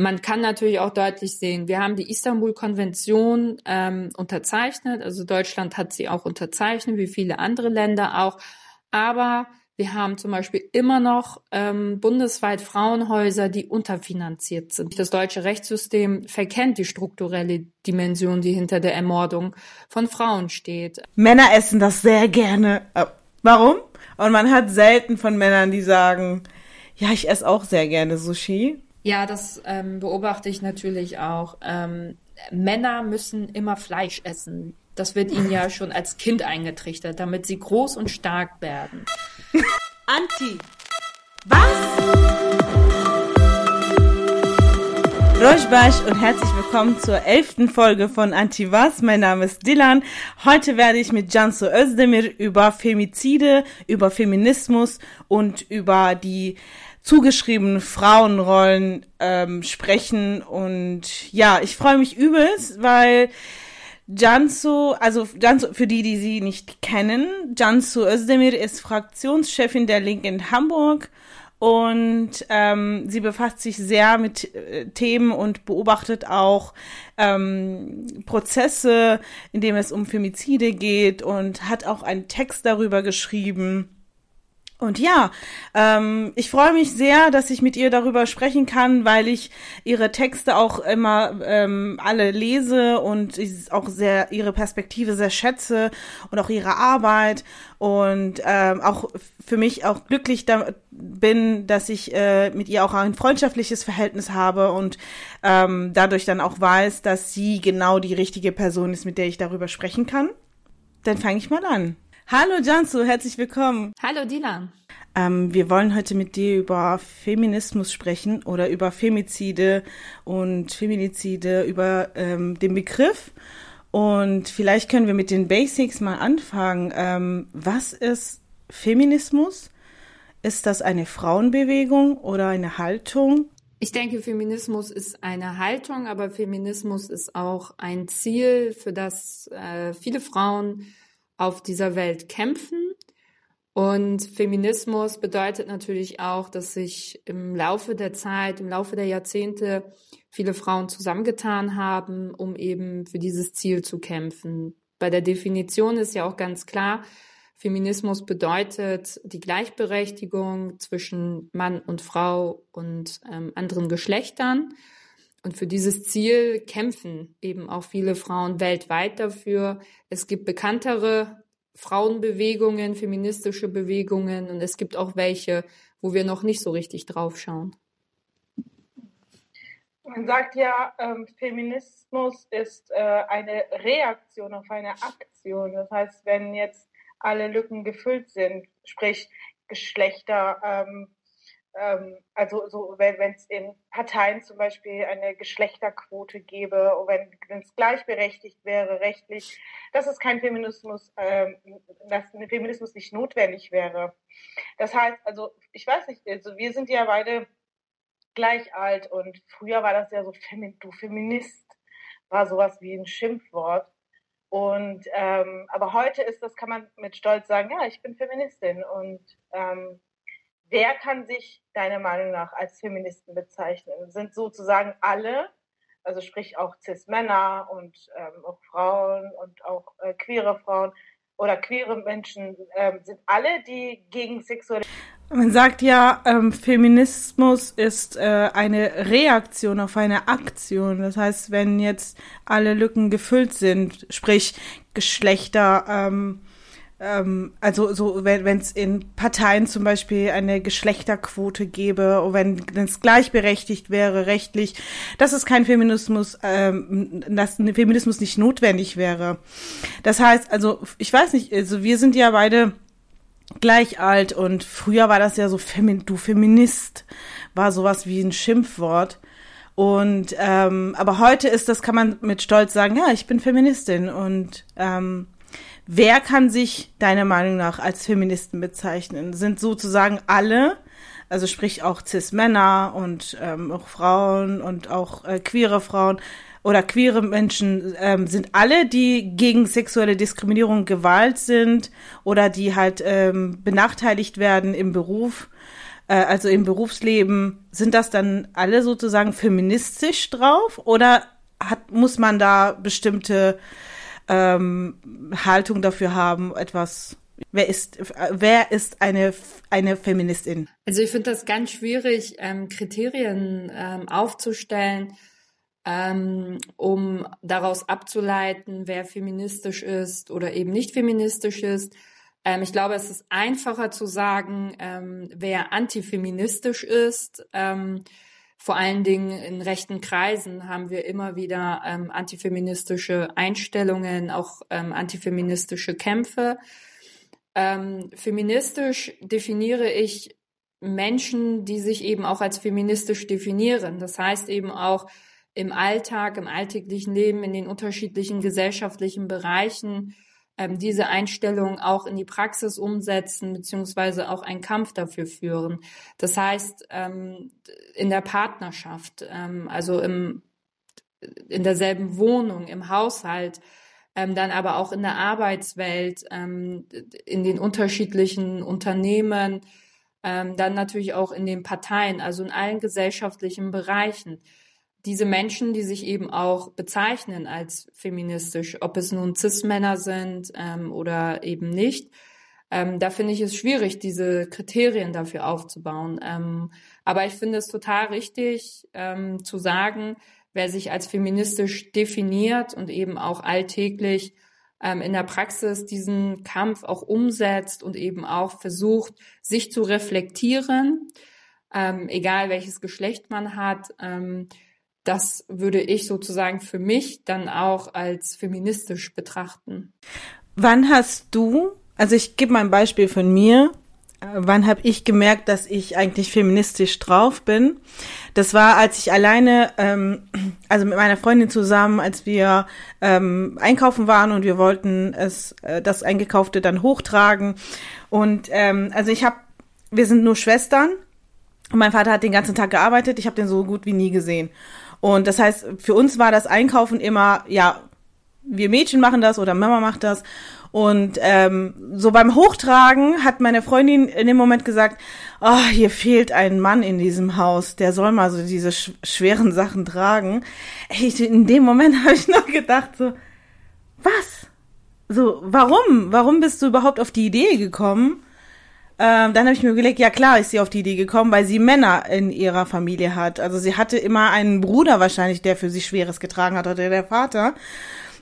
man kann natürlich auch deutlich sehen, wir haben die Istanbul-Konvention ähm, unterzeichnet, also Deutschland hat sie auch unterzeichnet, wie viele andere Länder auch, aber wir haben zum Beispiel immer noch ähm, bundesweit Frauenhäuser, die unterfinanziert sind. Das deutsche Rechtssystem verkennt die strukturelle Dimension, die hinter der Ermordung von Frauen steht. Männer essen das sehr gerne. Äh, warum? Und man hat selten von Männern, die sagen, ja, ich esse auch sehr gerne Sushi. Ja, das ähm, beobachte ich natürlich auch. Ähm, Männer müssen immer Fleisch essen. Das wird ihnen ja schon als Kind eingetrichtert, damit sie groß und stark werden. Anti. Was? Rojbash und herzlich willkommen zur elften Folge von Anti Was. Mein Name ist Dilan. Heute werde ich mit Cansu Özdemir über Femizide, über Feminismus und über die zugeschriebenen Frauenrollen ähm, sprechen. Und ja, ich freue mich übelst, weil Jansu, also Jansu, für die, die sie nicht kennen, Jansu Özdemir ist Fraktionschefin der Linken in Hamburg und ähm, sie befasst sich sehr mit äh, Themen und beobachtet auch ähm, Prozesse, in dem es um Femizide geht und hat auch einen Text darüber geschrieben. Und ja, ähm, ich freue mich sehr, dass ich mit ihr darüber sprechen kann, weil ich ihre Texte auch immer ähm, alle lese und ich auch sehr ihre Perspektive sehr schätze und auch ihre Arbeit und ähm, auch für mich auch glücklich da bin, dass ich äh, mit ihr auch ein freundschaftliches Verhältnis habe und ähm, dadurch dann auch weiß, dass sie genau die richtige Person ist, mit der ich darüber sprechen kann. Dann fange ich mal an. Hallo Jansu, herzlich willkommen. Hallo Dilan. Ähm, wir wollen heute mit dir über Feminismus sprechen oder über Femizide und Feminizide, über ähm, den Begriff. Und vielleicht können wir mit den Basics mal anfangen. Ähm, was ist Feminismus? Ist das eine Frauenbewegung oder eine Haltung? Ich denke, Feminismus ist eine Haltung, aber Feminismus ist auch ein Ziel, für das äh, viele Frauen auf dieser Welt kämpfen. Und Feminismus bedeutet natürlich auch, dass sich im Laufe der Zeit, im Laufe der Jahrzehnte viele Frauen zusammengetan haben, um eben für dieses Ziel zu kämpfen. Bei der Definition ist ja auch ganz klar, Feminismus bedeutet die Gleichberechtigung zwischen Mann und Frau und ähm, anderen Geschlechtern. Und für dieses Ziel kämpfen eben auch viele Frauen weltweit dafür. Es gibt bekanntere Frauenbewegungen, feministische Bewegungen und es gibt auch welche, wo wir noch nicht so richtig drauf schauen. Man sagt ja, ähm, Feminismus ist äh, eine Reaktion auf eine Aktion. Das heißt, wenn jetzt alle Lücken gefüllt sind, sprich Geschlechter, ähm, also so, wenn es in Parteien zum Beispiel eine Geschlechterquote gäbe, wenn es gleichberechtigt wäre rechtlich, dass es kein Feminismus, ähm, dass ein Feminismus nicht notwendig wäre. Das heißt, also ich weiß nicht, also wir sind ja beide gleich alt und früher war das ja so, du Feminist war sowas wie ein Schimpfwort. Und ähm, aber heute ist das, kann man mit Stolz sagen, ja, ich bin Feministin und ähm, Wer kann sich deiner Meinung nach als Feministen bezeichnen? Sind sozusagen alle, also sprich auch Cis-Männer und ähm, auch Frauen und auch äh, queere Frauen oder queere Menschen, ähm, sind alle, die gegen sexuelle man sagt ja, ähm, Feminismus ist äh, eine Reaktion auf eine Aktion. Das heißt, wenn jetzt alle Lücken gefüllt sind, sprich Geschlechter, ähm, ähm, also so wenn es in Parteien zum Beispiel eine Geschlechterquote gäbe, wenn es gleichberechtigt wäre rechtlich, dass es kein Feminismus, ähm, dass ein Feminismus nicht notwendig wäre. Das heißt, also ich weiß nicht, also wir sind ja beide gleich alt und früher war das ja so Femi du Feminist war sowas wie ein Schimpfwort. Und ähm, aber heute ist das, kann man mit Stolz sagen, ja, ich bin Feministin und ähm, Wer kann sich deiner Meinung nach als Feministen bezeichnen? Sind sozusagen alle, also sprich auch Cis-Männer und ähm, auch Frauen und auch äh, queere Frauen oder queere Menschen, ähm, sind alle, die gegen sexuelle Diskriminierung, Gewalt sind oder die halt ähm, benachteiligt werden im Beruf, äh, also im Berufsleben, sind das dann alle sozusagen feministisch drauf oder hat, muss man da bestimmte ähm, Haltung dafür haben, etwas Wer ist, wer ist eine, eine Feministin? Also ich finde das ganz schwierig, ähm, Kriterien ähm, aufzustellen, ähm, um daraus abzuleiten, wer feministisch ist oder eben nicht feministisch ist. Ähm, ich glaube, es ist einfacher zu sagen, ähm, wer antifeministisch ist. Vor allen Dingen in rechten Kreisen haben wir immer wieder ähm, antifeministische Einstellungen, auch ähm, antifeministische Kämpfe. Ähm, feministisch definiere ich Menschen, die sich eben auch als feministisch definieren. Das heißt eben auch im Alltag, im alltäglichen Leben, in den unterschiedlichen gesellschaftlichen Bereichen ähm, diese Einstellung auch in die Praxis umsetzen, beziehungsweise auch einen Kampf dafür führen. Das heißt, ähm, in der Partnerschaft, ähm, also im, in derselben Wohnung, im Haushalt, ähm, dann aber auch in der Arbeitswelt, ähm, in den unterschiedlichen Unternehmen, ähm, dann natürlich auch in den Parteien, also in allen gesellschaftlichen Bereichen diese Menschen, die sich eben auch bezeichnen als feministisch, ob es nun Cis-Männer sind ähm, oder eben nicht, ähm, da finde ich es schwierig, diese Kriterien dafür aufzubauen. Ähm, aber ich finde es total richtig ähm, zu sagen, wer sich als feministisch definiert und eben auch alltäglich ähm, in der Praxis diesen Kampf auch umsetzt und eben auch versucht, sich zu reflektieren, ähm, egal welches Geschlecht man hat, ähm, das würde ich sozusagen für mich dann auch als feministisch betrachten. Wann hast du, also ich gebe mal ein Beispiel von mir, äh, wann habe ich gemerkt, dass ich eigentlich feministisch drauf bin? Das war, als ich alleine, ähm, also mit meiner Freundin zusammen, als wir ähm, einkaufen waren und wir wollten es, äh, das Eingekaufte dann hochtragen. Und ähm, also ich habe, wir sind nur Schwestern. Mein Vater hat den ganzen Tag gearbeitet. Ich habe den so gut wie nie gesehen. Und das heißt, für uns war das Einkaufen immer, ja, wir Mädchen machen das oder Mama macht das. Und ähm, so beim Hochtragen hat meine Freundin in dem Moment gesagt, oh, hier fehlt ein Mann in diesem Haus, der soll mal so diese sch schweren Sachen tragen. Ich, in dem Moment habe ich noch gedacht, so, was? So, warum? Warum bist du überhaupt auf die Idee gekommen? Ähm, dann habe ich mir überlegt, ja klar ist sie auf die Idee gekommen, weil sie Männer in ihrer Familie hat. Also sie hatte immer einen Bruder wahrscheinlich, der für sie Schweres getragen hat, oder der Vater.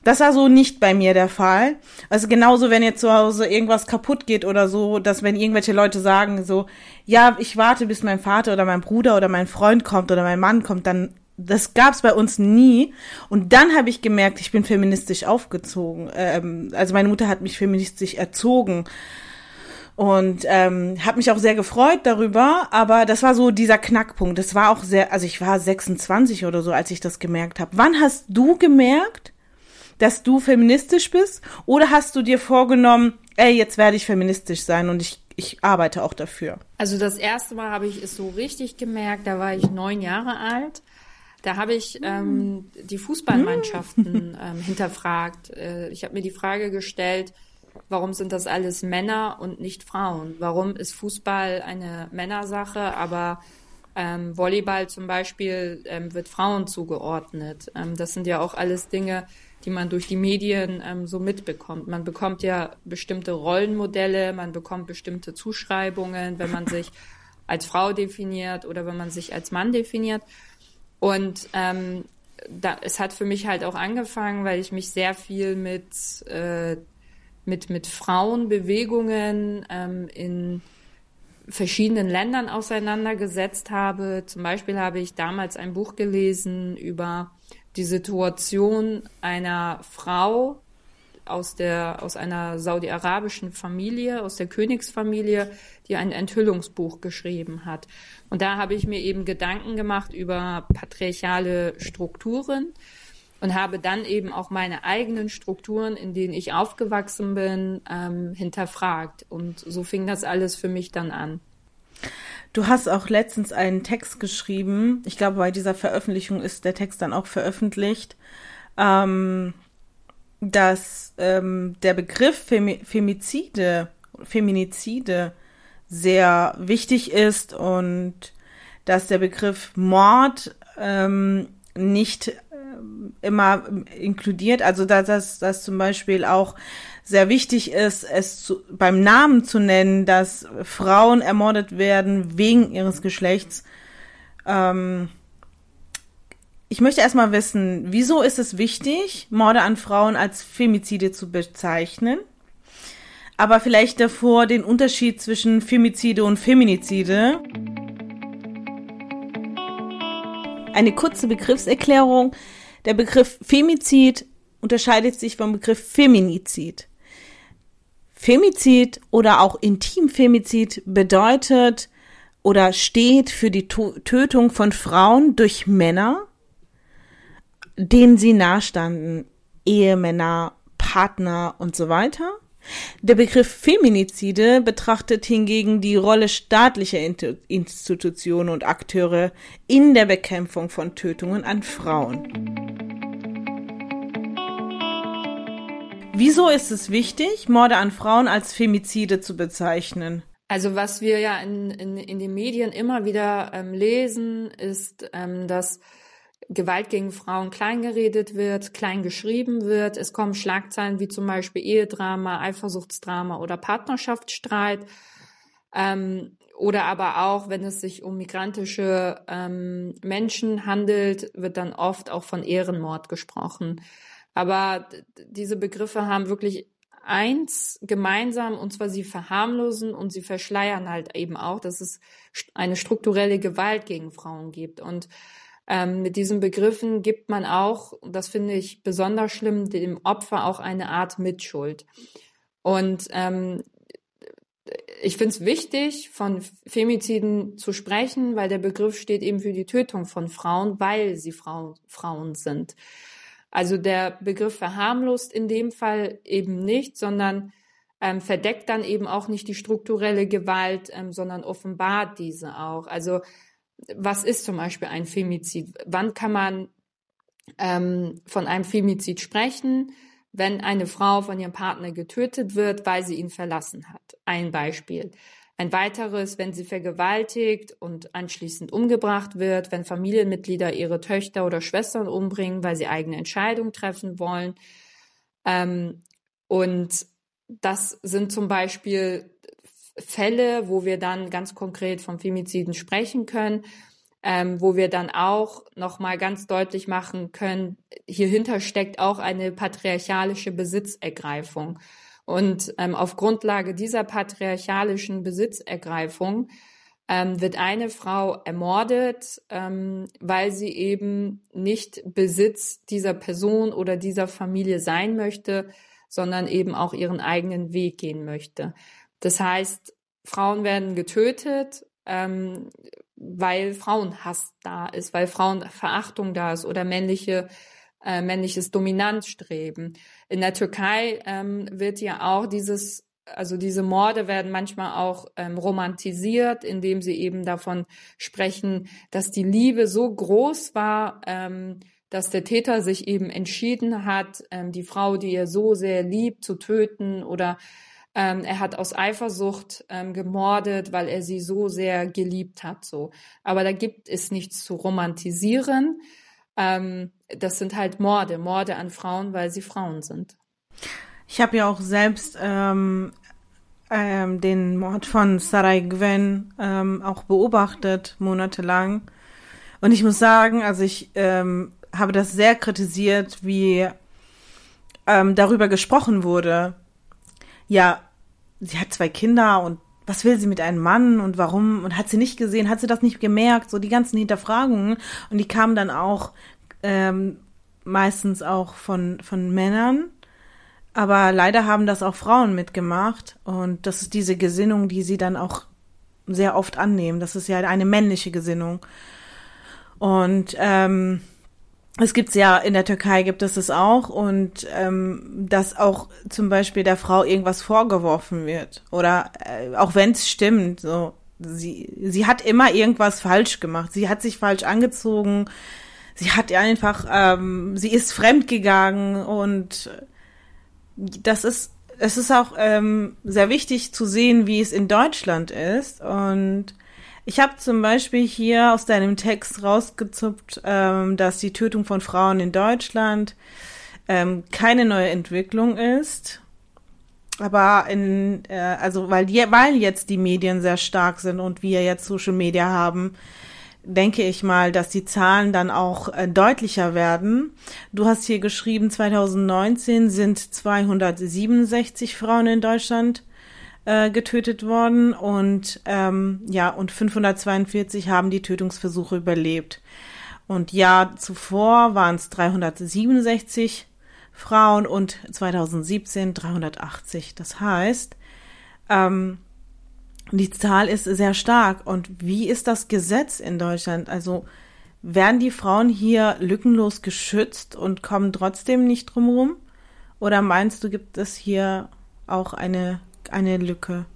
Das war so nicht bei mir der Fall. Also genauso, wenn jetzt zu Hause irgendwas kaputt geht oder so, dass wenn irgendwelche Leute sagen so, ja, ich warte, bis mein Vater oder mein Bruder oder mein Freund kommt oder mein Mann kommt, dann das gab's bei uns nie. Und dann habe ich gemerkt, ich bin feministisch aufgezogen. Ähm, also meine Mutter hat mich feministisch erzogen und ähm, habe mich auch sehr gefreut darüber, aber das war so dieser Knackpunkt. Das war auch sehr, also ich war 26 oder so, als ich das gemerkt habe. Wann hast du gemerkt, dass du feministisch bist oder hast du dir vorgenommen, ey, jetzt werde ich feministisch sein und ich ich arbeite auch dafür. Also das erste Mal habe ich es so richtig gemerkt, da war ich neun Jahre alt. Da habe ich ähm, die Fußballmannschaften ähm, hinterfragt. Äh, ich habe mir die Frage gestellt, Warum sind das alles Männer und nicht Frauen? Warum ist Fußball eine Männersache, aber ähm, Volleyball zum Beispiel ähm, wird Frauen zugeordnet? Ähm, das sind ja auch alles Dinge, die man durch die Medien ähm, so mitbekommt. Man bekommt ja bestimmte Rollenmodelle, man bekommt bestimmte Zuschreibungen, wenn man sich als Frau definiert oder wenn man sich als Mann definiert. Und ähm, da, es hat für mich halt auch angefangen, weil ich mich sehr viel mit äh, mit, mit Frauenbewegungen ähm, in verschiedenen Ländern auseinandergesetzt habe. Zum Beispiel habe ich damals ein Buch gelesen über die Situation einer Frau aus der, aus einer saudi-arabischen Familie, aus der Königsfamilie, die ein Enthüllungsbuch geschrieben hat. Und da habe ich mir eben Gedanken gemacht über patriarchale Strukturen und habe dann eben auch meine eigenen Strukturen, in denen ich aufgewachsen bin, ähm, hinterfragt. Und so fing das alles für mich dann an. Du hast auch letztens einen Text geschrieben. Ich glaube, bei dieser Veröffentlichung ist der Text dann auch veröffentlicht, ähm, dass ähm, der Begriff Femi Femizide, Feminizide sehr wichtig ist und dass der Begriff Mord ähm, nicht immer inkludiert, also dass, dass, dass zum Beispiel auch sehr wichtig ist, es zu, beim Namen zu nennen, dass Frauen ermordet werden wegen ihres Geschlechts. Ähm, ich möchte erstmal wissen, wieso ist es wichtig, Morde an Frauen als Femizide zu bezeichnen? Aber vielleicht davor den Unterschied zwischen Femizide und Feminizide. Eine kurze Begriffserklärung. Der Begriff Femizid unterscheidet sich vom Begriff Feminizid. Femizid oder auch Intimfemizid bedeutet oder steht für die Tötung von Frauen durch Männer, denen sie nahestanden, Ehemänner, Partner und so weiter. Der Begriff Feminizide betrachtet hingegen die Rolle staatlicher Institutionen und Akteure in der Bekämpfung von Tötungen an Frauen. Wieso ist es wichtig, Morde an Frauen als Femizide zu bezeichnen? Also was wir ja in, in, in den Medien immer wieder ähm, lesen, ist, ähm, dass Gewalt gegen Frauen kleingeredet wird, klein geschrieben wird. Es kommen Schlagzeilen wie zum Beispiel Ehedrama, Eifersuchtsdrama oder Partnerschaftsstreit. Ähm, oder aber auch, wenn es sich um migrantische ähm, Menschen handelt, wird dann oft auch von Ehrenmord gesprochen. Aber diese Begriffe haben wirklich eins gemeinsam, und zwar sie verharmlosen und sie verschleiern halt eben auch, dass es eine strukturelle Gewalt gegen Frauen gibt. Und ähm, mit diesen Begriffen gibt man auch, das finde ich besonders schlimm, dem Opfer auch eine Art Mitschuld. Und ähm, ich finde es wichtig, von Femiziden zu sprechen, weil der Begriff steht eben für die Tötung von Frauen, weil sie Frau, Frauen sind. Also der Begriff verharmlost in dem Fall eben nicht, sondern ähm, verdeckt dann eben auch nicht die strukturelle Gewalt, ähm, sondern offenbart diese auch. Also was ist zum Beispiel ein Femizid? Wann kann man ähm, von einem Femizid sprechen? Wenn eine Frau von ihrem Partner getötet wird, weil sie ihn verlassen hat. Ein Beispiel. Ein weiteres, wenn sie vergewaltigt und anschließend umgebracht wird, wenn Familienmitglieder ihre Töchter oder Schwestern umbringen, weil sie eigene Entscheidungen treffen wollen. Ähm, und das sind zum Beispiel Fälle, wo wir dann ganz konkret vom Femiziden sprechen können, ähm, wo wir dann auch nochmal ganz deutlich machen können, hierhinter steckt auch eine patriarchalische Besitzergreifung. Und ähm, auf Grundlage dieser patriarchalischen Besitzergreifung ähm, wird eine Frau ermordet, ähm, weil sie eben nicht Besitz dieser Person oder dieser Familie sein möchte, sondern eben auch ihren eigenen Weg gehen möchte. Das heißt, Frauen werden getötet, ähm, weil Frauenhass da ist, weil Frauenverachtung da ist oder männliche äh, männliches Dominanzstreben. In der Türkei ähm, wird ja auch dieses, also diese Morde werden manchmal auch ähm, romantisiert, indem sie eben davon sprechen, dass die Liebe so groß war, ähm, dass der Täter sich eben entschieden hat, ähm, die Frau, die er so sehr liebt, zu töten oder ähm, er hat aus Eifersucht ähm, gemordet, weil er sie so sehr geliebt hat. So, aber da gibt es nichts zu romantisieren. Ähm, das sind halt Morde, Morde an Frauen, weil sie Frauen sind. Ich habe ja auch selbst ähm, ähm, den Mord von Sarai Gwen ähm, auch beobachtet, monatelang. Und ich muss sagen, also ich habe das sehr kritisiert, wie darüber gesprochen wurde. Ja, sie hat zwei Kinder und was will sie mit einem Mann und warum? Und hat sie nicht gesehen, hat sie das nicht gemerkt, so die ganzen Hinterfragungen. Und die kamen dann auch ähm, meistens auch von, von Männern, aber leider haben das auch Frauen mitgemacht. Und das ist diese Gesinnung, die sie dann auch sehr oft annehmen. Das ist ja eine männliche Gesinnung. Und ähm, es gibt's ja in der Türkei gibt es es auch und ähm, dass auch zum Beispiel der Frau irgendwas vorgeworfen wird oder äh, auch wenn es stimmt, so sie sie hat immer irgendwas falsch gemacht, sie hat sich falsch angezogen, sie hat einfach ähm, sie ist fremd gegangen und das ist es ist auch ähm, sehr wichtig zu sehen, wie es in Deutschland ist. Und ich habe zum Beispiel hier aus deinem Text rausgezupft, ähm, dass die Tötung von Frauen in Deutschland ähm, keine neue Entwicklung ist. Aber in, äh, also weil, weil jetzt die Medien sehr stark sind und wir jetzt Social Media haben, denke ich mal, dass die Zahlen dann auch äh, deutlicher werden. Du hast hier geschrieben, 2019 sind 267 Frauen in Deutschland äh, getötet worden und ähm, ja und 542 haben die Tötungsversuche überlebt. Und Jahr zuvor waren es 367 Frauen und 2017 380. Das heißt, ähm, die Zahl ist sehr stark. Und wie ist das Gesetz in Deutschland? Also werden die Frauen hier lückenlos geschützt und kommen trotzdem nicht drumherum? Oder meinst du, gibt es hier auch eine, eine Lücke?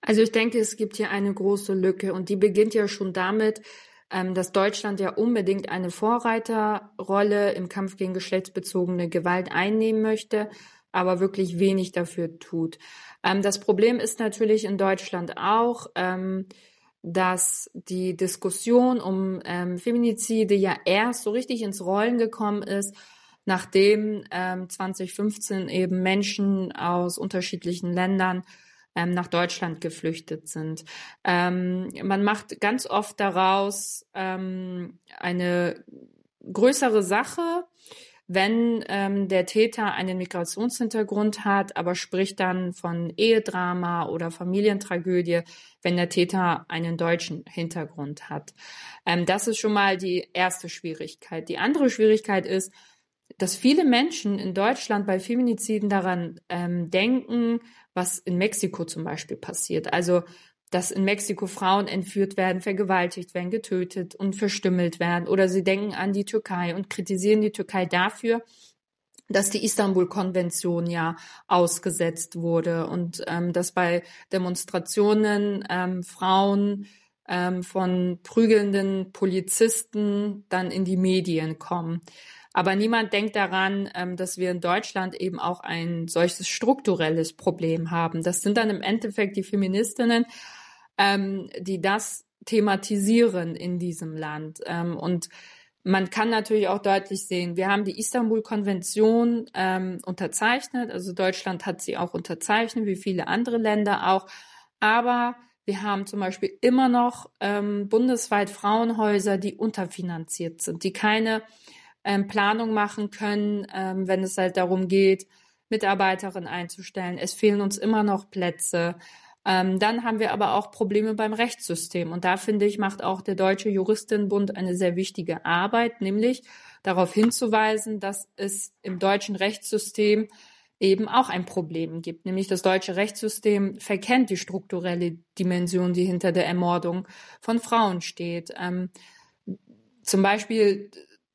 Also ich denke, es gibt hier eine große Lücke und die beginnt ja schon damit, ähm, dass Deutschland ja unbedingt eine Vorreiterrolle im Kampf gegen geschlechtsbezogene Gewalt einnehmen möchte, aber wirklich wenig dafür tut. Ähm, das Problem ist natürlich in Deutschland auch, ähm, dass die Diskussion um Feminizide ja erst so richtig ins Rollen gekommen ist, nachdem ähm, 2015 eben Menschen aus unterschiedlichen Ländern ähm, nach Deutschland geflüchtet sind. Ähm, man macht ganz oft daraus ähm, eine größere Sache, wenn ähm, der Täter einen Migrationshintergrund hat, aber spricht dann von Ehedrama oder Familientragödie, wenn der Täter einen deutschen Hintergrund hat. Ähm, das ist schon mal die erste Schwierigkeit. Die andere Schwierigkeit ist, dass viele Menschen in Deutschland bei Feminiziden daran ähm, denken, was in Mexiko zum Beispiel passiert. Also dass in Mexiko Frauen entführt werden, vergewaltigt werden, getötet und verstümmelt werden. Oder sie denken an die Türkei und kritisieren die Türkei dafür, dass die Istanbul-Konvention ja ausgesetzt wurde und ähm, dass bei Demonstrationen ähm, Frauen ähm, von prügelnden Polizisten dann in die Medien kommen. Aber niemand denkt daran, ähm, dass wir in Deutschland eben auch ein solches strukturelles Problem haben. Das sind dann im Endeffekt die Feministinnen, ähm, die das thematisieren in diesem Land. Ähm, und man kann natürlich auch deutlich sehen, wir haben die Istanbul-Konvention unterzeichnet, also Deutschland hat sie auch unterzeichnet, wie viele andere Länder auch, aber wir haben zum Beispiel immer noch bundesweit Frauenhäuser, die unterfinanziert sind, die keine ähm, Planung machen können, ähm, wenn es halt darum geht, Mitarbeiterinnen einzustellen. Es fehlen uns immer noch Plätze. Ähm, dann haben wir aber auch Probleme beim Rechtssystem. Und da finde ich, macht auch der Deutsche Juristinnenbund eine sehr wichtige Arbeit, nämlich darauf hinzuweisen, dass es im deutschen Rechtssystem eben auch ein Problem gibt. Nämlich das deutsche Rechtssystem verkennt die strukturelle Dimension, die hinter der Ermordung von Frauen steht. Ähm, zum Beispiel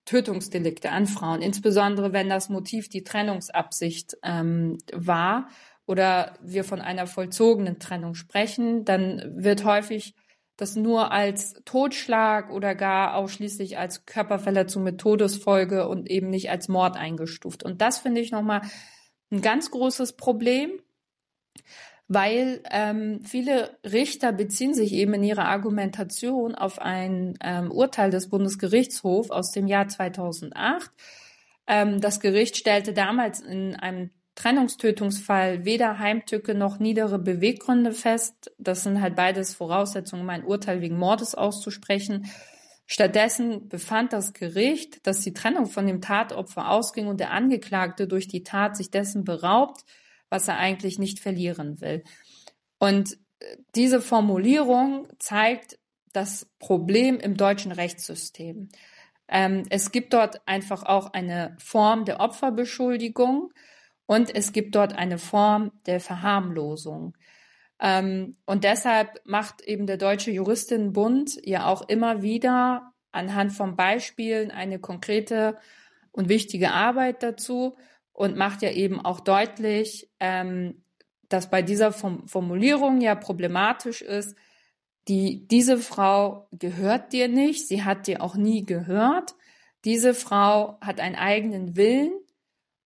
Tötungsdelikte an Frauen, insbesondere wenn das Motiv die Trennungsabsicht ähm, war oder wir von einer vollzogenen Trennung sprechen, dann wird häufig das nur als Totschlag oder gar ausschließlich als Körperverletzung mit Todesfolge und eben nicht als Mord eingestuft. Und das finde ich nochmal ein ganz großes Problem, weil ähm, viele Richter beziehen sich eben in ihrer Argumentation auf ein ähm, Urteil des Bundesgerichtshofs aus dem Jahr 2008. Ähm, das Gericht stellte damals in einem Trennungstötungsfall weder Heimtücke noch niedere Beweggründe fest. Das sind halt beides Voraussetzungen, um ein Urteil wegen Mordes auszusprechen. Stattdessen befand das Gericht, dass die Trennung von dem Tatopfer ausging und der Angeklagte durch die Tat sich dessen beraubt, was er eigentlich nicht verlieren will. Und äh, diese Formulierung zeigt das Problem im deutschen Rechtssystem. Ähm, es gibt dort einfach auch eine Form der Opferbeschuldigung und es gibt dort eine Form der Verharmlosung. Ähm, und deshalb macht eben der Deutsche Juristinnenbund ja auch immer wieder anhand von Beispielen eine konkrete und wichtige Arbeit dazu und macht ja eben auch deutlich, ähm, dass bei dieser Formulierung ja problematisch ist, die, diese Frau gehört dir nicht, sie hat dir auch nie gehört. Diese Frau hat einen eigenen Willen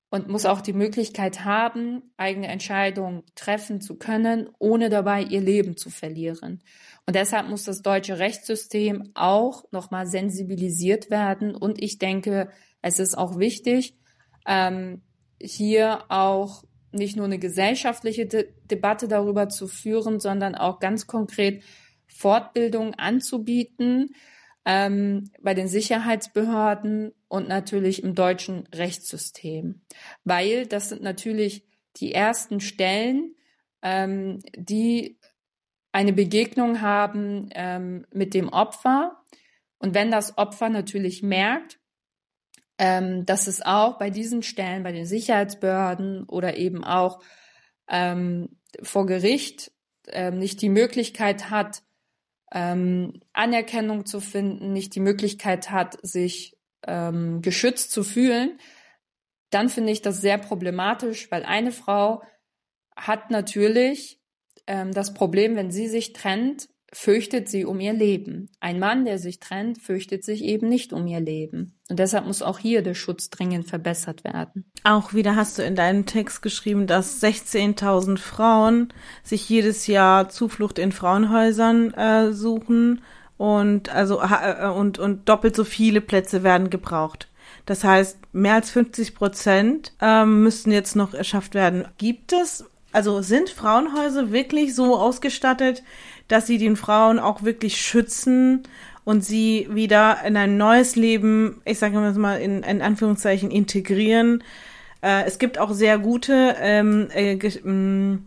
und muss auch die Möglichkeit haben, eigene Entscheidungen treffen zu können, ohne dabei ihr Leben zu verlieren. Und deshalb muss das deutsche Rechtssystem auch nochmal sensibilisiert werden. Und ich denke, es ist auch wichtig, ähm, hier auch nicht nur eine gesellschaftliche De Debatte darüber zu führen, sondern auch ganz konkret Fortbildung anzubieten ähm, bei den Sicherheitsbehörden und natürlich im deutschen Rechtssystem. Weil das sind natürlich die ersten Stellen, ähm, die eine Begegnung haben ähm, mit dem Opfer. Und wenn das Opfer natürlich merkt, ähm, dass es auch bei diesen Stellen, bei den Sicherheitsbehörden oder eben auch ähm, vor Gericht ähm, nicht die Möglichkeit hat, ähm, Anerkennung zu finden, nicht die Möglichkeit hat, sich ähm, geschützt zu fühlen, dann finde ich das sehr problematisch, weil eine Frau hat natürlich ähm, das Problem, wenn sie sich trennt, fürchtet sie um ihr Leben. Ein Mann, der sich trennt, fürchtet sich eben nicht um ihr Leben. Und deshalb muss auch hier der Schutz dringend verbessert werden. Auch wieder hast du in deinem Text geschrieben, dass 16.000 Frauen sich jedes Jahr Zuflucht in Frauenhäusern äh, suchen und also äh, und und doppelt so viele Plätze werden gebraucht. Das heißt, mehr als 50 Prozent ähm, müssten jetzt noch erschafft werden. Gibt es also sind Frauenhäuser wirklich so ausgestattet, dass sie den Frauen auch wirklich schützen und sie wieder in ein neues Leben, ich sage mal in, in Anführungszeichen, integrieren. Äh, es gibt auch sehr gute ähm, äh, ähm,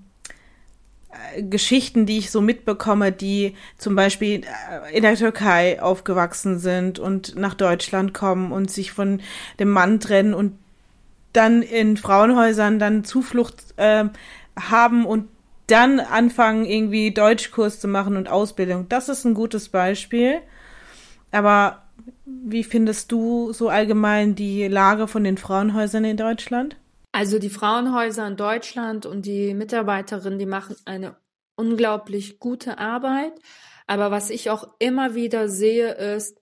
Geschichten, die ich so mitbekomme, die zum Beispiel äh, in der Türkei aufgewachsen sind und nach Deutschland kommen und sich von dem Mann trennen und dann in Frauenhäusern dann Zuflucht äh, haben und dann anfangen, irgendwie Deutschkurs zu machen und Ausbildung. Das ist ein gutes Beispiel. Aber wie findest du so allgemein die Lage von den Frauenhäusern in Deutschland? Also die Frauenhäuser in Deutschland und die Mitarbeiterinnen, die machen eine unglaublich gute Arbeit. Aber was ich auch immer wieder sehe, ist,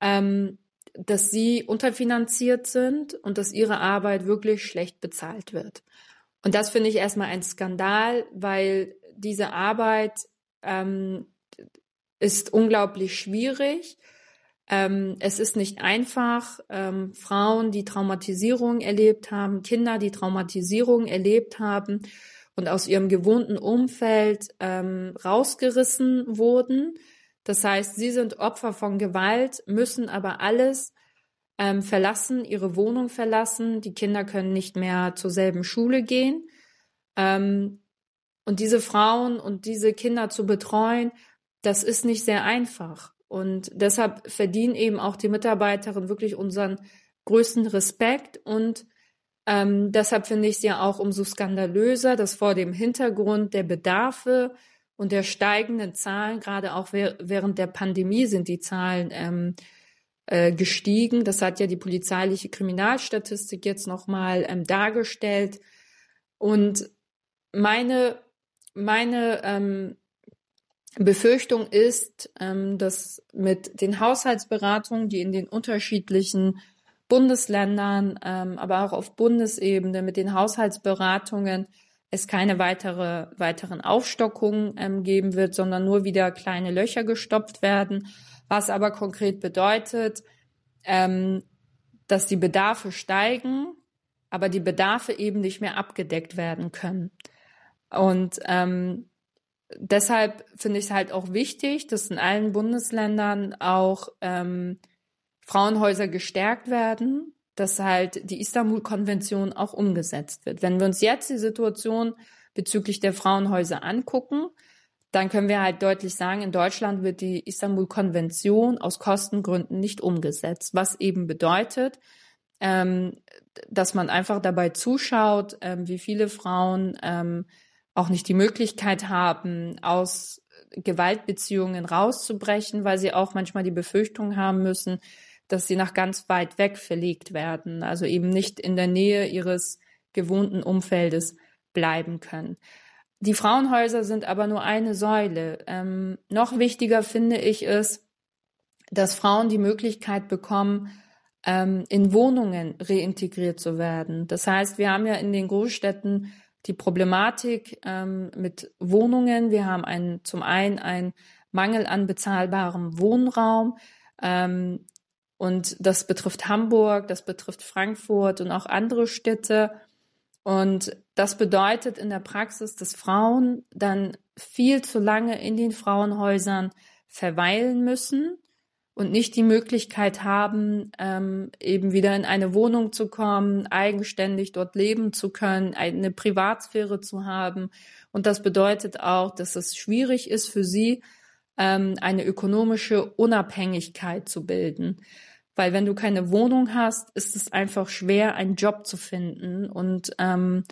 ähm, dass sie unterfinanziert sind und dass ihre Arbeit wirklich schlecht bezahlt wird. Und das finde ich erstmal ein Skandal, weil diese Arbeit ähm, ist unglaublich schwierig. Ähm, es ist nicht einfach, ähm, Frauen, die Traumatisierung erlebt haben, Kinder, die Traumatisierung erlebt haben und aus ihrem gewohnten Umfeld ähm, rausgerissen wurden. Das heißt, sie sind Opfer von Gewalt, müssen aber alles ähm, verlassen, ihre Wohnung verlassen. Die Kinder können nicht mehr zur selben Schule gehen. Ähm, und diese Frauen und diese Kinder zu betreuen, das ist nicht sehr einfach. Und deshalb verdienen eben auch die Mitarbeiterinnen wirklich unseren größten Respekt. Und ähm, deshalb finde ich es ja auch umso skandalöser, dass vor dem Hintergrund der Bedarfe und der steigenden Zahlen, gerade auch während der Pandemie sind die Zahlen ähm, äh, gestiegen. Das hat ja die polizeiliche Kriminalstatistik jetzt nochmal ähm, dargestellt. Und meine, meine ähm, Befürchtung ist, ähm, dass mit den Haushaltsberatungen, die in den unterschiedlichen Bundesländern, ähm, aber auch auf Bundesebene mit den Haushaltsberatungen es keine weitere, weiteren Aufstockungen ähm, geben wird, sondern nur wieder kleine Löcher gestopft werden was aber konkret bedeutet, ähm, dass die Bedarfe steigen, aber die Bedarfe eben nicht mehr abgedeckt werden können. Und ähm, deshalb finde ich es halt auch wichtig, dass in allen Bundesländern auch ähm, Frauenhäuser gestärkt werden, dass halt die Istanbul-Konvention auch umgesetzt wird. Wenn wir uns jetzt die Situation bezüglich der Frauenhäuser angucken, dann können wir halt deutlich sagen, in Deutschland wird die Istanbul-Konvention aus Kostengründen nicht umgesetzt, was eben bedeutet, ähm, dass man einfach dabei zuschaut, ähm, wie viele Frauen ähm, auch nicht die Möglichkeit haben, aus Gewaltbeziehungen rauszubrechen, weil sie auch manchmal die Befürchtung haben müssen, dass sie nach ganz weit weg verlegt werden, also eben nicht in der Nähe ihres gewohnten Umfeldes bleiben können. Die Frauenhäuser sind aber nur eine Säule. Ähm, noch wichtiger finde ich es, dass Frauen die Möglichkeit bekommen, ähm, in Wohnungen reintegriert zu werden. Das heißt, wir haben ja in den Großstädten die Problematik ähm, mit Wohnungen. Wir haben einen, zum einen einen Mangel an bezahlbarem Wohnraum. Ähm, und das betrifft Hamburg, das betrifft Frankfurt und auch andere Städte. Und das bedeutet in der Praxis, dass Frauen dann viel zu lange in den Frauenhäusern verweilen müssen und nicht die Möglichkeit haben, ähm, eben wieder in eine Wohnung zu kommen, eigenständig dort leben zu können, eine Privatsphäre zu haben. Und das bedeutet auch, dass es schwierig ist für sie, ähm, eine ökonomische Unabhängigkeit zu bilden. Weil wenn du keine Wohnung hast, ist es einfach schwer, einen Job zu finden und ähm,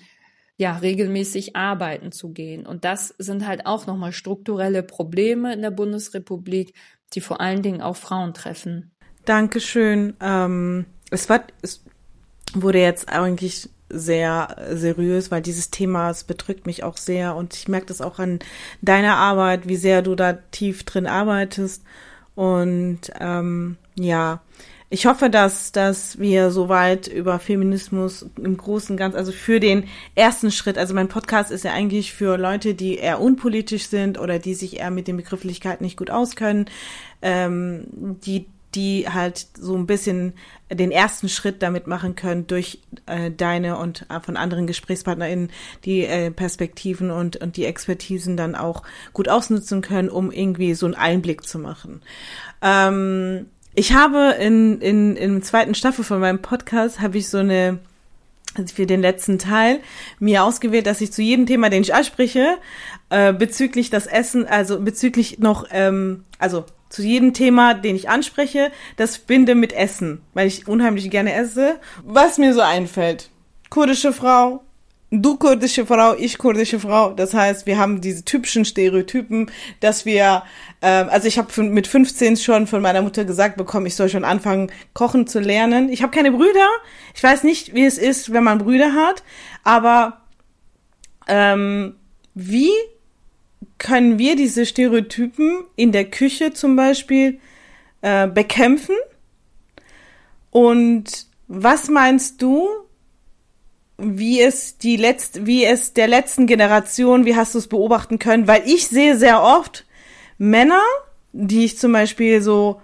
ja, regelmäßig arbeiten zu gehen. Und das sind halt auch nochmal strukturelle Probleme in der Bundesrepublik, die vor allen Dingen auch Frauen treffen. Dankeschön. Ähm, es, war, es wurde jetzt eigentlich sehr seriös, weil dieses Thema, es bedrückt mich auch sehr und ich merke das auch an deiner Arbeit, wie sehr du da tief drin arbeitest. Und ähm, ja, ich hoffe, dass, dass wir soweit über Feminismus im Großen und Ganzen, also für den ersten Schritt, also mein Podcast ist ja eigentlich für Leute, die eher unpolitisch sind oder die sich eher mit den Begrifflichkeiten nicht gut auskennen, ähm, die die halt so ein bisschen den ersten Schritt damit machen können durch äh, deine und äh, von anderen GesprächspartnerInnen die äh, Perspektiven und, und die Expertisen dann auch gut ausnutzen können, um irgendwie so einen Einblick zu machen. Ähm, ich habe in, in, im zweiten Staffel von meinem Podcast habe ich so eine für den letzten Teil mir ausgewählt, dass ich zu jedem Thema, den ich anspreche, äh, bezüglich das Essen, also bezüglich noch, ähm, also zu jedem Thema, den ich anspreche, das binde mit Essen, weil ich unheimlich gerne esse. Was mir so einfällt. Kurdische Frau, du kurdische Frau, ich kurdische Frau. Das heißt, wir haben diese typischen Stereotypen, dass wir, äh, also ich habe mit 15 schon von meiner Mutter gesagt bekommen, ich soll schon anfangen, kochen zu lernen. Ich habe keine Brüder. Ich weiß nicht, wie es ist, wenn man Brüder hat, aber ähm, wie können wir diese Stereotypen in der Küche zum Beispiel äh, bekämpfen? Und was meinst du, wie es die letzte, wie es der letzten Generation, wie hast du es beobachten können? Weil ich sehe sehr oft Männer, die ich zum Beispiel so,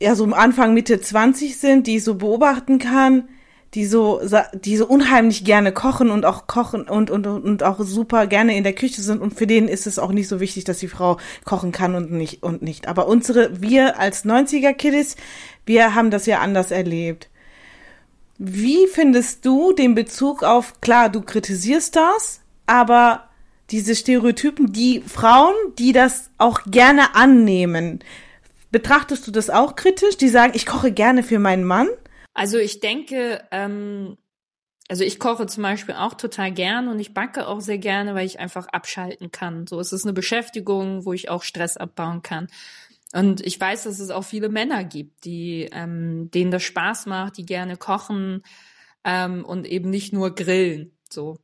ja, so am Anfang, Mitte 20 sind, die ich so beobachten kann, die so, die so unheimlich gerne kochen und auch kochen und, und, und auch super gerne in der Küche sind und für denen ist es auch nicht so wichtig, dass die Frau kochen kann und nicht, und nicht. Aber unsere, wir als 90er Kiddies, wir haben das ja anders erlebt. Wie findest du den Bezug auf, klar, du kritisierst das, aber diese Stereotypen, die Frauen, die das auch gerne annehmen, betrachtest du das auch kritisch? Die sagen, ich koche gerne für meinen Mann? Also ich denke, ähm, also ich koche zum Beispiel auch total gern und ich backe auch sehr gerne, weil ich einfach abschalten kann. So es ist eine Beschäftigung, wo ich auch Stress abbauen kann. Und ich weiß, dass es auch viele Männer gibt, die ähm, denen das Spaß macht, die gerne kochen ähm, und eben nicht nur grillen. So.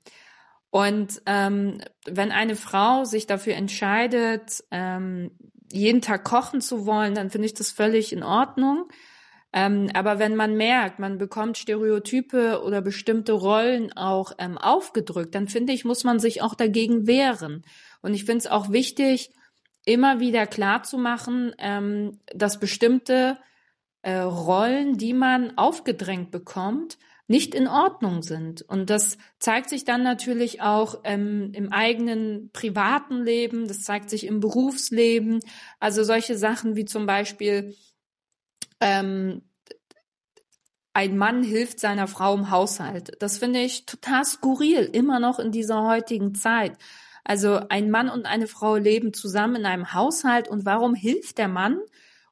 Und ähm, wenn eine Frau sich dafür entscheidet, ähm, jeden Tag kochen zu wollen, dann finde ich das völlig in Ordnung. Ähm, aber wenn man merkt, man bekommt Stereotype oder bestimmte Rollen auch ähm, aufgedrückt, dann finde ich, muss man sich auch dagegen wehren. Und ich finde es auch wichtig, immer wieder klar zu machen, ähm, dass bestimmte äh, Rollen, die man aufgedrängt bekommt, nicht in Ordnung sind. Und das zeigt sich dann natürlich auch ähm, im eigenen privaten Leben, das zeigt sich im Berufsleben. Also solche Sachen wie zum Beispiel, ähm, ein Mann hilft seiner Frau im Haushalt. Das finde ich total skurril, immer noch in dieser heutigen Zeit. Also ein Mann und eine Frau leben zusammen in einem Haushalt und warum hilft der Mann?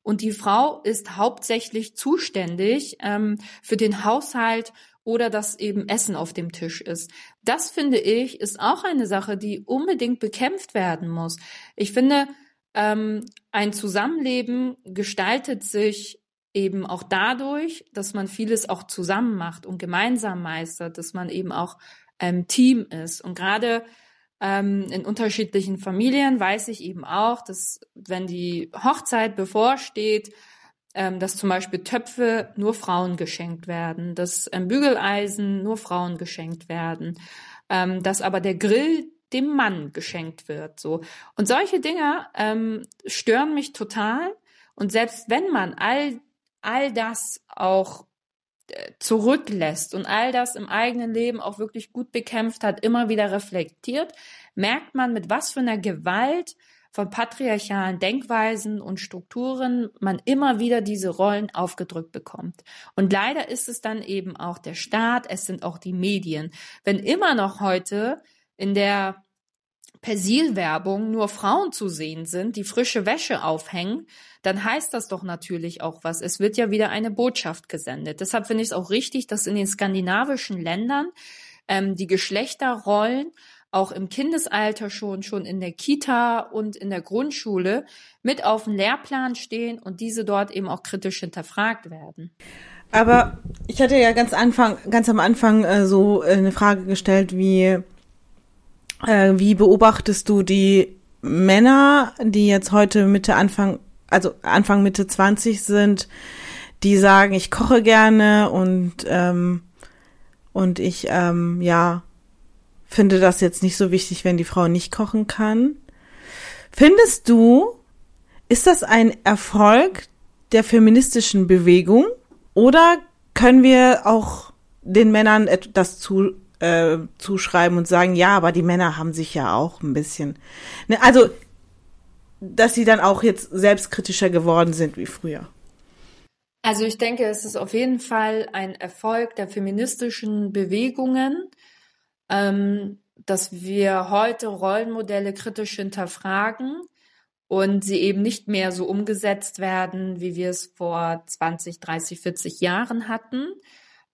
Und die Frau ist hauptsächlich zuständig ähm, für den Haushalt oder dass eben Essen auf dem Tisch ist. Das finde ich ist auch eine Sache, die unbedingt bekämpft werden muss. Ich finde, ähm, ein Zusammenleben gestaltet sich eben auch dadurch, dass man vieles auch zusammen macht und gemeinsam meistert, dass man eben auch ähm, Team ist. Und gerade ähm, in unterschiedlichen Familien weiß ich eben auch, dass wenn die Hochzeit bevorsteht, ähm, dass zum Beispiel Töpfe nur Frauen geschenkt werden, dass ähm, Bügeleisen nur Frauen geschenkt werden, ähm, dass aber der Grill dem Mann geschenkt wird. So und solche Dinge ähm, stören mich total. Und selbst wenn man all all das auch zurücklässt und all das im eigenen Leben auch wirklich gut bekämpft hat, immer wieder reflektiert, merkt man, mit was für einer Gewalt von patriarchalen Denkweisen und Strukturen man immer wieder diese Rollen aufgedrückt bekommt. Und leider ist es dann eben auch der Staat, es sind auch die Medien. Wenn immer noch heute in der Persilwerbung nur Frauen zu sehen sind, die frische Wäsche aufhängen, dann heißt das doch natürlich auch was. Es wird ja wieder eine Botschaft gesendet. Deshalb finde ich es auch richtig, dass in den skandinavischen Ländern ähm, die Geschlechterrollen auch im Kindesalter schon, schon in der Kita und in der Grundschule mit auf dem Lehrplan stehen und diese dort eben auch kritisch hinterfragt werden. Aber ich hatte ja ganz Anfang, ganz am Anfang äh, so äh, eine Frage gestellt, wie, äh, wie beobachtest du die Männer, die jetzt heute Mitte Anfang, also Anfang Mitte 20 sind, die sagen, ich koche gerne und ähm, und ich ähm, ja finde das jetzt nicht so wichtig, wenn die Frau nicht kochen kann. Findest du, ist das ein Erfolg der feministischen Bewegung oder können wir auch den Männern das zu, äh, zuschreiben und sagen, ja, aber die Männer haben sich ja auch ein bisschen, ne, also, dass sie dann auch jetzt selbstkritischer geworden sind wie früher. Also ich denke, es ist auf jeden Fall ein Erfolg der feministischen Bewegungen, ähm, dass wir heute Rollenmodelle kritisch hinterfragen und sie eben nicht mehr so umgesetzt werden, wie wir es vor 20, 30, 40 Jahren hatten.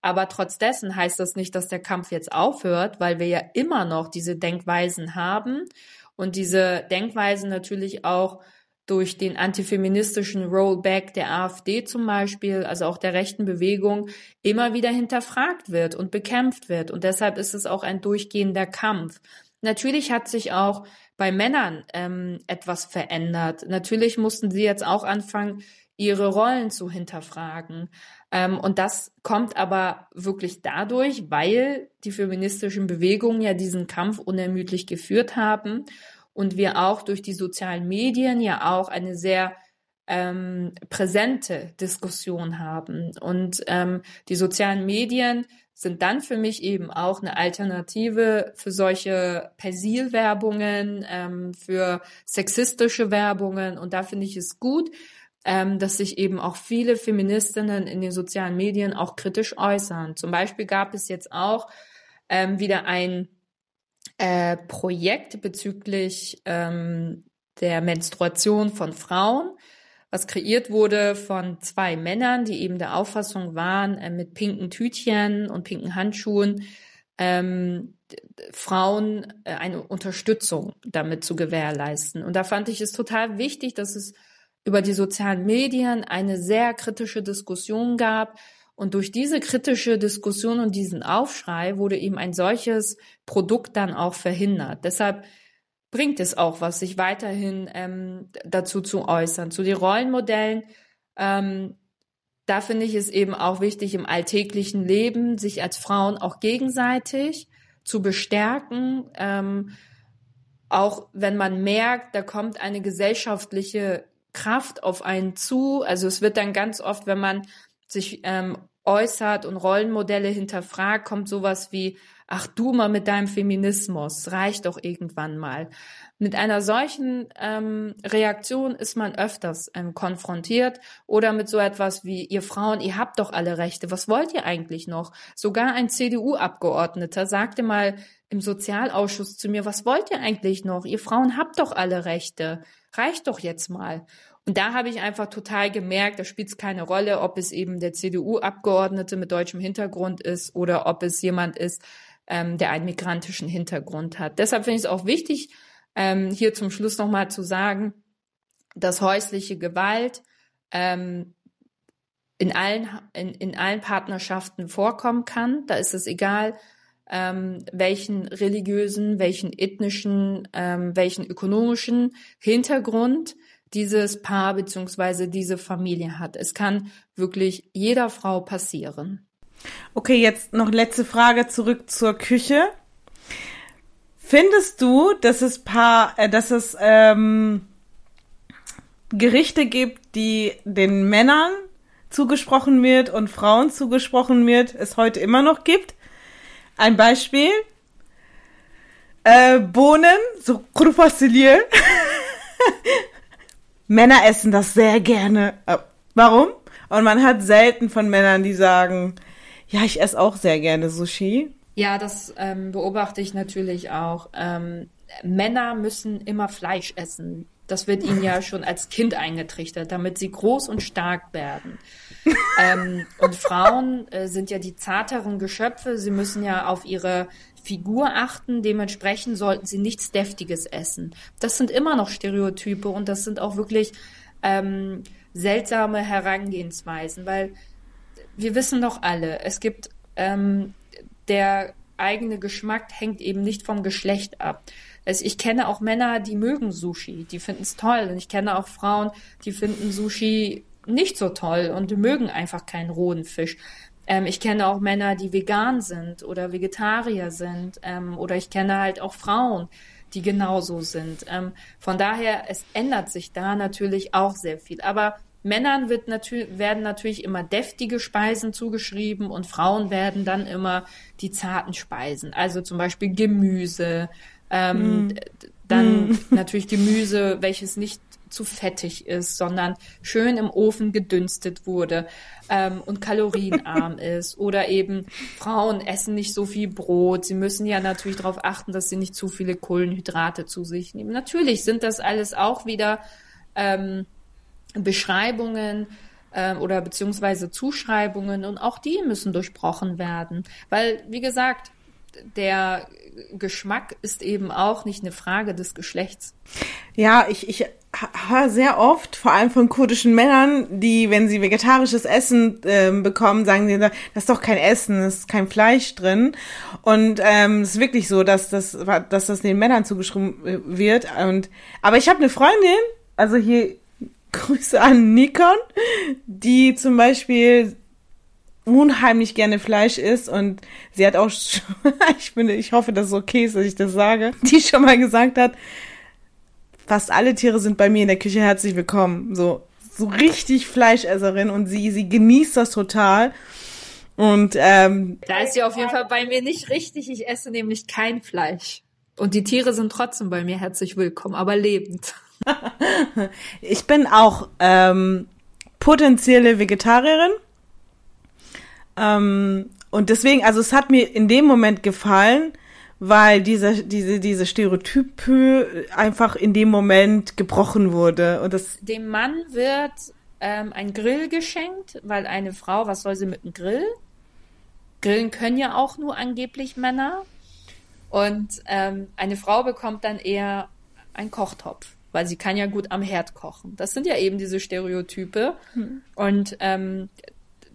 Aber trotz dessen heißt das nicht, dass der Kampf jetzt aufhört, weil wir ja immer noch diese Denkweisen haben und diese Denkweisen natürlich auch durch den antifeministischen Rollback der AfD zum Beispiel, also auch der rechten Bewegung, immer wieder hinterfragt wird und bekämpft wird. Und deshalb ist es auch ein durchgehender Kampf. Natürlich hat sich auch bei Männern ähm, etwas verändert. Natürlich mussten sie jetzt auch anfangen, ihre Rollen zu hinterfragen. Ähm, und das kommt aber wirklich dadurch, weil die feministischen Bewegungen ja diesen Kampf unermüdlich geführt haben und wir auch durch die sozialen Medien ja auch eine sehr ähm, präsente Diskussion haben. Und ähm, die sozialen Medien sind dann für mich eben auch eine Alternative für solche Persilwerbungen, ähm, für sexistische Werbungen. Und da finde ich es gut, ähm, dass sich eben auch viele Feministinnen in den sozialen Medien auch kritisch äußern. Zum Beispiel gab es jetzt auch ähm, wieder ein äh, Projekt bezüglich ähm, der Menstruation von Frauen, was kreiert wurde von zwei Männern, die eben der Auffassung waren, äh, mit pinken Tütchen und pinken Handschuhen ähm, Frauen äh, eine Unterstützung damit zu gewährleisten. Und da fand ich es total wichtig, dass es über die sozialen Medien eine sehr kritische Diskussion gab und durch diese kritische Diskussion und diesen Aufschrei wurde eben ein solches Produkt dann auch verhindert. Deshalb bringt es auch was, sich weiterhin ähm, dazu zu äußern. Zu den Rollenmodellen, ähm, da finde ich es eben auch wichtig, im alltäglichen Leben sich als Frauen auch gegenseitig zu bestärken, ähm, auch wenn man merkt, da kommt eine gesellschaftliche Kraft auf einen zu. Also es wird dann ganz oft, wenn man sich ähm, äußert und Rollenmodelle hinterfragt, kommt sowas wie, ach du mal mit deinem Feminismus, reicht doch irgendwann mal. Mit einer solchen ähm, Reaktion ist man öfters ähm, konfrontiert oder mit so etwas wie, ihr Frauen, ihr habt doch alle Rechte, was wollt ihr eigentlich noch? Sogar ein CDU-Abgeordneter sagte mal im Sozialausschuss zu mir, was wollt ihr eigentlich noch? Ihr Frauen habt doch alle Rechte, reicht doch jetzt mal. Und da habe ich einfach total gemerkt, da spielt es keine Rolle, ob es eben der CDU-Abgeordnete mit deutschem Hintergrund ist oder ob es jemand ist, ähm, der einen migrantischen Hintergrund hat. Deshalb finde ich es auch wichtig, ähm, hier zum Schluss nochmal zu sagen, dass häusliche Gewalt ähm, in allen, in, in allen Partnerschaften vorkommen kann. Da ist es egal, ähm, welchen religiösen, welchen ethnischen, ähm, welchen ökonomischen Hintergrund dieses Paar beziehungsweise diese Familie hat. Es kann wirklich jeder Frau passieren. Okay, jetzt noch letzte Frage zurück zur Küche. Findest du, dass es paar, äh, dass es ähm, Gerichte gibt, die den Männern zugesprochen wird und Frauen zugesprochen wird, es heute immer noch gibt? Ein Beispiel. Äh, Bohnen, so Krufassilier. Männer essen das sehr gerne. Äh, warum? Und man hat selten von Männern, die sagen, ja, ich esse auch sehr gerne Sushi. Ja, das ähm, beobachte ich natürlich auch. Ähm, Männer müssen immer Fleisch essen. Das wird ihnen ja schon als Kind eingetrichtert, damit sie groß und stark werden. ähm, und Frauen äh, sind ja die zarteren Geschöpfe. Sie müssen ja auf ihre Figur achten. Dementsprechend sollten sie nichts Deftiges essen. Das sind immer noch Stereotype und das sind auch wirklich ähm, seltsame Herangehensweisen, weil wir wissen doch alle, es gibt ähm, der eigene Geschmack hängt eben nicht vom Geschlecht ab. Also ich kenne auch Männer, die mögen Sushi, die finden es toll. Und ich kenne auch Frauen, die finden Sushi nicht so toll und mögen einfach keinen rohen Fisch. Ähm, ich kenne auch Männer, die vegan sind oder Vegetarier sind. Ähm, oder ich kenne halt auch Frauen, die genauso sind. Ähm, von daher, es ändert sich da natürlich auch sehr viel. Aber Männern wird natür werden natürlich immer deftige Speisen zugeschrieben und Frauen werden dann immer die zarten Speisen. Also zum Beispiel Gemüse, ähm, mm. dann mm. natürlich Gemüse, welches nicht zu fettig ist, sondern schön im Ofen gedünstet wurde ähm, und kalorienarm ist. Oder eben Frauen essen nicht so viel Brot. Sie müssen ja natürlich darauf achten, dass sie nicht zu viele Kohlenhydrate zu sich nehmen. Natürlich sind das alles auch wieder ähm, Beschreibungen äh, oder beziehungsweise Zuschreibungen und auch die müssen durchbrochen werden. Weil, wie gesagt, der Geschmack ist eben auch nicht eine Frage des Geschlechts. Ja, ich, ich höre sehr oft, vor allem von kurdischen Männern, die, wenn sie vegetarisches Essen äh, bekommen, sagen sie, das ist doch kein Essen, es ist kein Fleisch drin. Und ähm, es ist wirklich so, dass das, dass das den Männern zugeschrieben äh, wird. Und aber ich habe eine Freundin, also hier Grüße an Nikon, die zum Beispiel unheimlich gerne Fleisch isst und sie hat auch, ich finde, ich hoffe, dass es okay ist, dass ich das sage, die schon mal gesagt hat, fast alle Tiere sind bei mir in der Küche herzlich willkommen. So, so richtig Fleischesserin und sie, sie genießt das total. Und ähm, da ist sie auf jeden Fall bei mir nicht richtig. Ich esse nämlich kein Fleisch. Und die Tiere sind trotzdem bei mir herzlich willkommen, aber lebend. ich bin auch ähm, potenzielle Vegetarierin. Ähm, und deswegen, also es hat mir in dem Moment gefallen, weil diese, diese, diese Stereotype einfach in dem Moment gebrochen wurde. Und das dem Mann wird ähm, ein Grill geschenkt, weil eine Frau, was soll sie mit einem Grill? Grillen können ja auch nur angeblich Männer. Und ähm, eine Frau bekommt dann eher einen Kochtopf, weil sie kann ja gut am Herd kochen. Das sind ja eben diese Stereotype. Hm. Und ähm,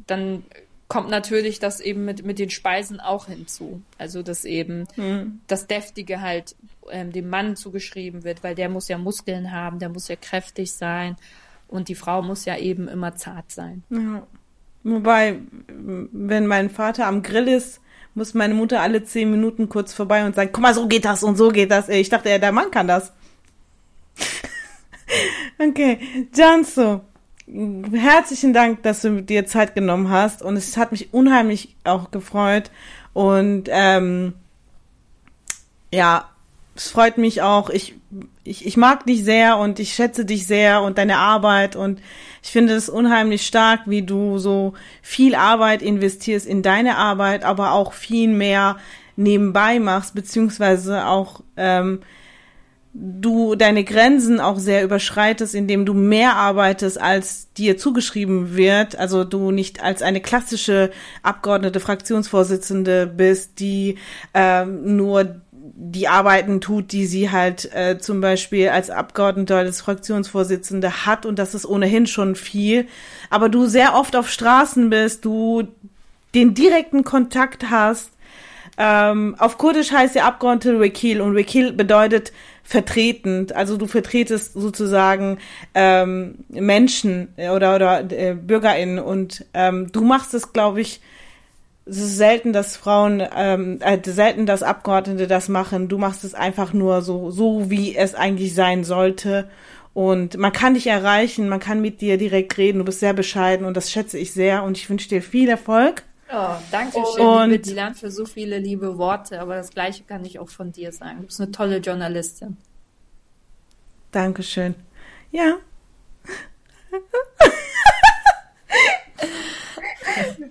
dann kommt natürlich das eben mit, mit den Speisen auch hinzu. Also, dass eben mhm. das Deftige halt ähm, dem Mann zugeschrieben wird, weil der muss ja Muskeln haben, der muss ja kräftig sein und die Frau muss ja eben immer zart sein. Ja. Wobei, wenn mein Vater am Grill ist, muss meine Mutter alle zehn Minuten kurz vorbei und sagen, guck mal, so geht das und so geht das. Ich dachte, ja, der Mann kann das. okay, Janso, herzlichen Dank, dass du dir Zeit genommen hast. Und es hat mich unheimlich auch gefreut. Und ähm, ja, es freut mich auch. Ich, ich, ich mag dich sehr und ich schätze dich sehr und deine Arbeit. Und ich finde es unheimlich stark, wie du so viel Arbeit investierst in deine Arbeit, aber auch viel mehr nebenbei machst, beziehungsweise auch ähm, du deine Grenzen auch sehr überschreitest, indem du mehr arbeitest, als dir zugeschrieben wird. Also du nicht als eine klassische Abgeordnete, Fraktionsvorsitzende bist, die ähm, nur die Arbeiten tut, die sie halt äh, zum Beispiel als Abgeordnete als Fraktionsvorsitzende hat und das ist ohnehin schon viel. Aber du sehr oft auf Straßen bist, du den direkten Kontakt hast. Ähm, auf Kurdisch heißt der Abgeordnete Wekil und Wekil bedeutet vertretend. Also du vertretest sozusagen ähm, Menschen oder oder äh, BürgerInnen und ähm, du machst es, glaube ich, es ist selten, dass Frauen, ähm, äh, selten, dass Abgeordnete das machen. Du machst es einfach nur so, so wie es eigentlich sein sollte. Und man kann dich erreichen, man kann mit dir direkt reden. Du bist sehr bescheiden und das schätze ich sehr. Und ich wünsche dir viel Erfolg. Oh, danke schön, und, liebe Dilan, für so viele liebe Worte. Aber das Gleiche kann ich auch von dir sagen. Du bist eine tolle Journalistin. Dankeschön. Ja.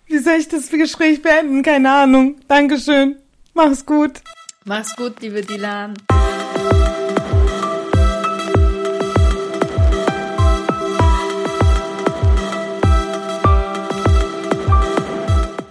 Wie soll ich das Gespräch beenden? Keine Ahnung. Dankeschön. Mach's gut. Mach's gut, liebe Dilan.